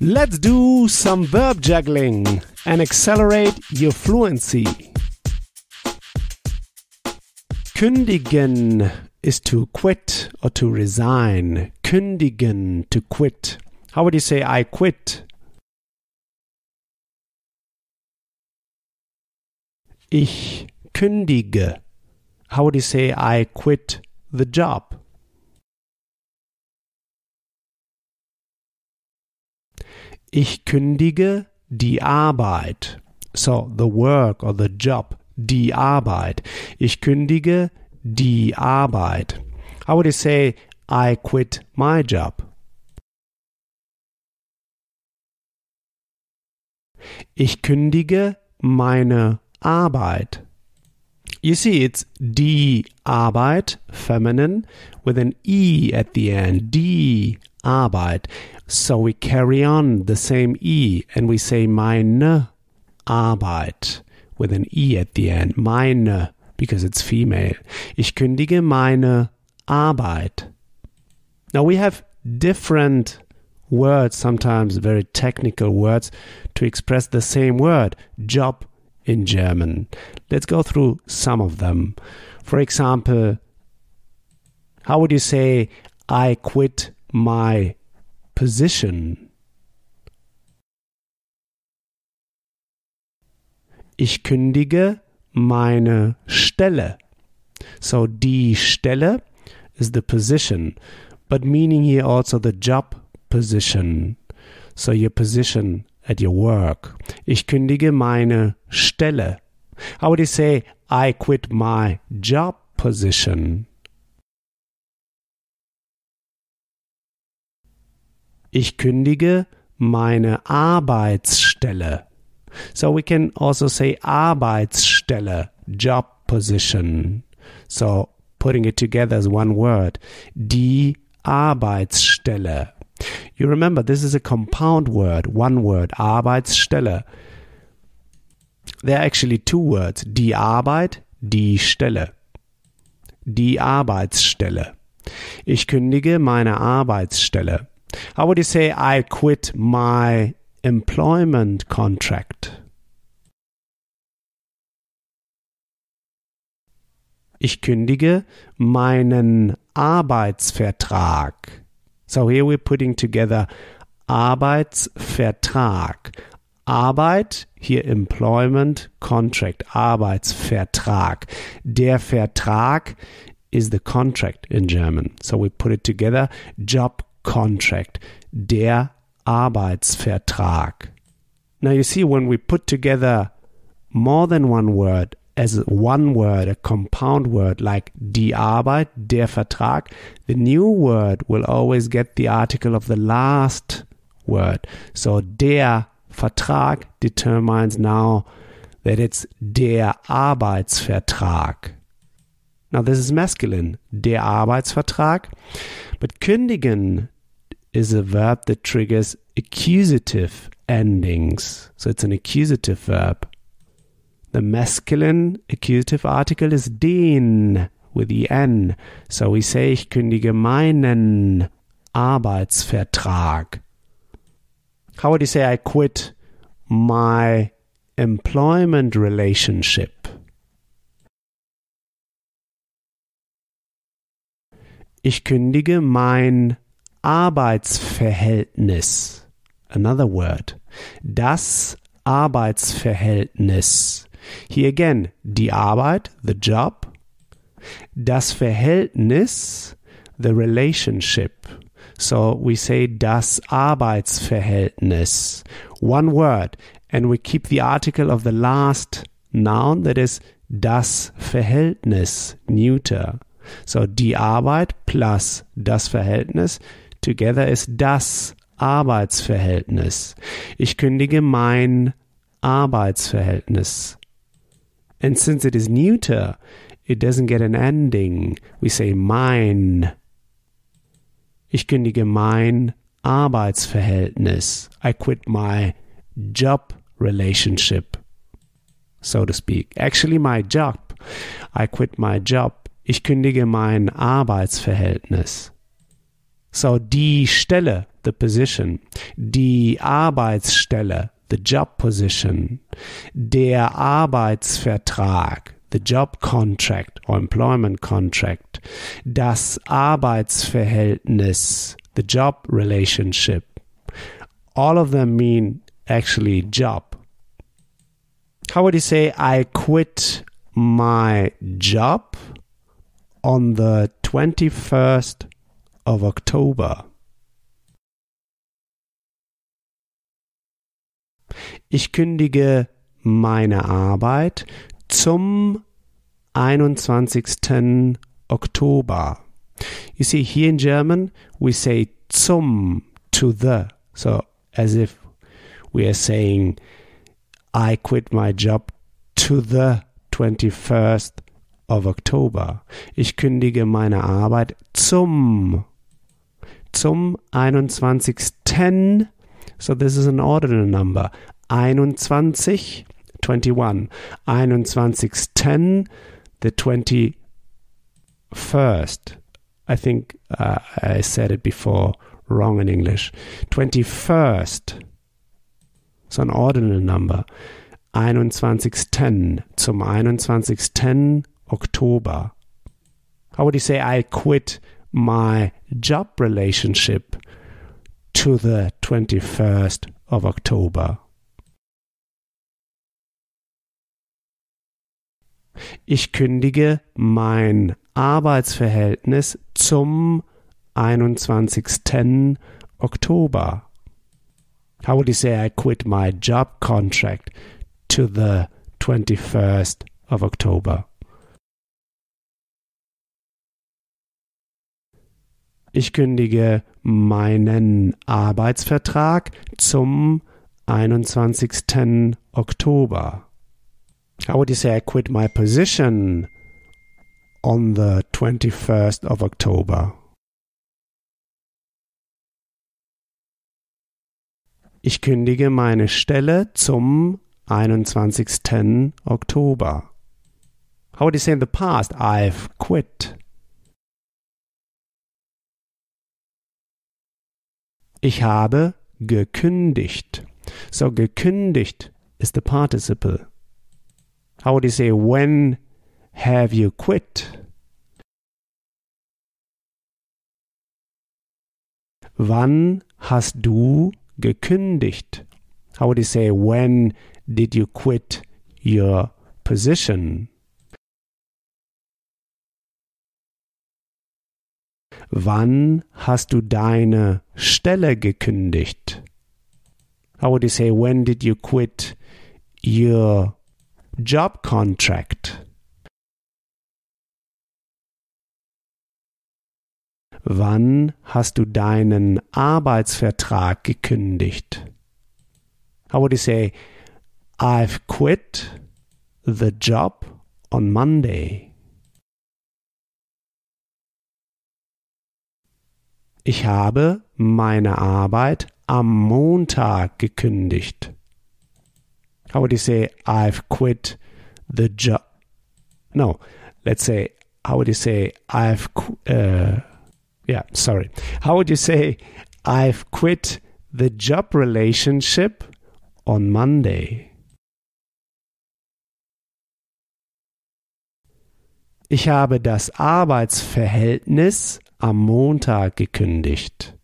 Let's do some verb juggling and accelerate your fluency. Kündigen is to quit or to resign. Kündigen, to quit. How would you say I quit? Ich kündige. How would you say I quit the job? Ich kündige die Arbeit. So, the work or the job. Die Arbeit. Ich kündige die Arbeit. How would you say I quit my job? Ich kündige meine Arbeit. You see, it's die Arbeit, feminine, with an E at the end. Die Arbeit. So we carry on the same E and we say meine Arbeit with an E at the end. Meine, because it's female. Ich kündige meine Arbeit. Now we have different words, sometimes very technical words, to express the same word, job in German. Let's go through some of them. For example, how would you say, I quit my position? Ich kündige meine Stelle. So die Stelle is the position, but meaning here also the job position. So your position at your work. Ich kündige meine Stelle. How would you say I quit my job position? Ich kündige meine Arbeitsstelle. So we can also say Arbeitsstelle, job position. So putting it together as one word. Die Arbeitsstelle. You remember this is a compound word, one word, Arbeitsstelle. There are actually two words, die Arbeit, die Stelle. Die Arbeitsstelle. Ich kündige meine Arbeitsstelle. How would you say I quit my employment contract? Ich kündige meinen Arbeitsvertrag. So here we're putting together Arbeitsvertrag. Arbeit, hier Employment Contract, Arbeitsvertrag. Der Vertrag is the contract in German. So we put it together, job contract, der Arbeitsvertrag. Now you see when we put together more than one word as one word, a compound word like die Arbeit, der Vertrag, the new word will always get the article of the last word. So der Vertrag determines now that it's der Arbeitsvertrag. Now this is masculine, der Arbeitsvertrag, but kündigen is a verb that triggers accusative endings. So it's an accusative verb. The masculine accusative article is den with the n. So we say ich kündige meinen Arbeitsvertrag. How would you say I quit my employment relationship? Ich kündige mein Arbeitsverhältnis. Another word. Das Arbeitsverhältnis. Here again, die Arbeit, the job. Das Verhältnis, the relationship. So we say das Arbeitsverhältnis. One word. And we keep the article of the last noun, that is das Verhältnis, neuter. So die Arbeit plus das Verhältnis together is das Arbeitsverhältnis. Ich kündige mein Arbeitsverhältnis. And since it is neuter, it doesn't get an ending. We say mein. Ich kündige mein Arbeitsverhältnis. I quit my job relationship, so to speak. Actually, my job. I quit my job. Ich kündige mein Arbeitsverhältnis. So die Stelle, the position, die Arbeitsstelle, the job position, der Arbeitsvertrag, the job contract or employment contract, das Arbeitsverhältnis, the job relationship. All of them mean actually job. How would you say I quit my job on the 21st of October? Ich kündige meine Arbeit zum 21. Oktober. You see, here in German, we say zum to the. So, as if we are saying, I quit my job to the 21st of October. Ich kündige meine Arbeit zum, zum 21. So, this is an ordinal number. 21, 21. 21. The 21st. I think uh, I said it before wrong in English. 21st. So an ordinal number. 21. Zum 21. Oktober. How would you say I quit my job relationship to the 21st of October? Ich kündige mein Arbeitsverhältnis zum 21. Oktober. How would you say I quit my job contract to the 21st of October? Ich kündige meinen Arbeitsvertrag zum 21. Oktober. How would you say I quit my position on the 21st of October? Ich kündige meine Stelle zum 21. Oktober. How would you say in the past? I've quit. Ich habe gekündigt. So gekündigt is the participle. How would you say when have you quit? Wann hast du gekündigt? How would you say when did you quit your position? Wann hast du deine Stelle gekündigt? How would you say when did you quit your job contract? Wann hast du deinen Arbeitsvertrag gekündigt? How would you say, I've quit the job on Monday? Ich habe meine Arbeit am Montag gekündigt. How would you say, I've quit the job? No, let's say, how would you say, I've, uh, yeah, sorry. How would you say, I've quit the job relationship on Monday? Ich habe das Arbeitsverhältnis am Montag gekündigt.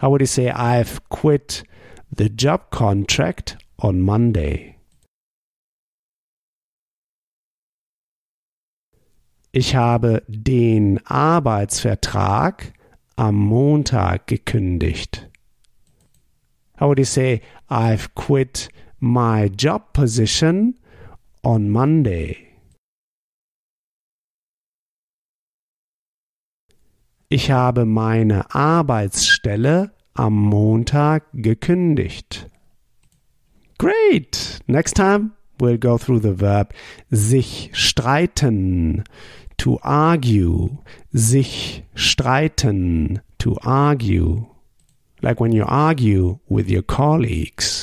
How would you say I've quit the job contract on Monday? Ich habe den Arbeitsvertrag am Montag gekündigt. How would you say I've quit my job position on Monday? Ich habe meine Arbeitsstelle am Montag gekündigt. Great! Next time we'll go through the verb sich streiten, to argue, sich streiten, to argue. Like when you argue with your colleagues.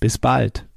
Bis bald.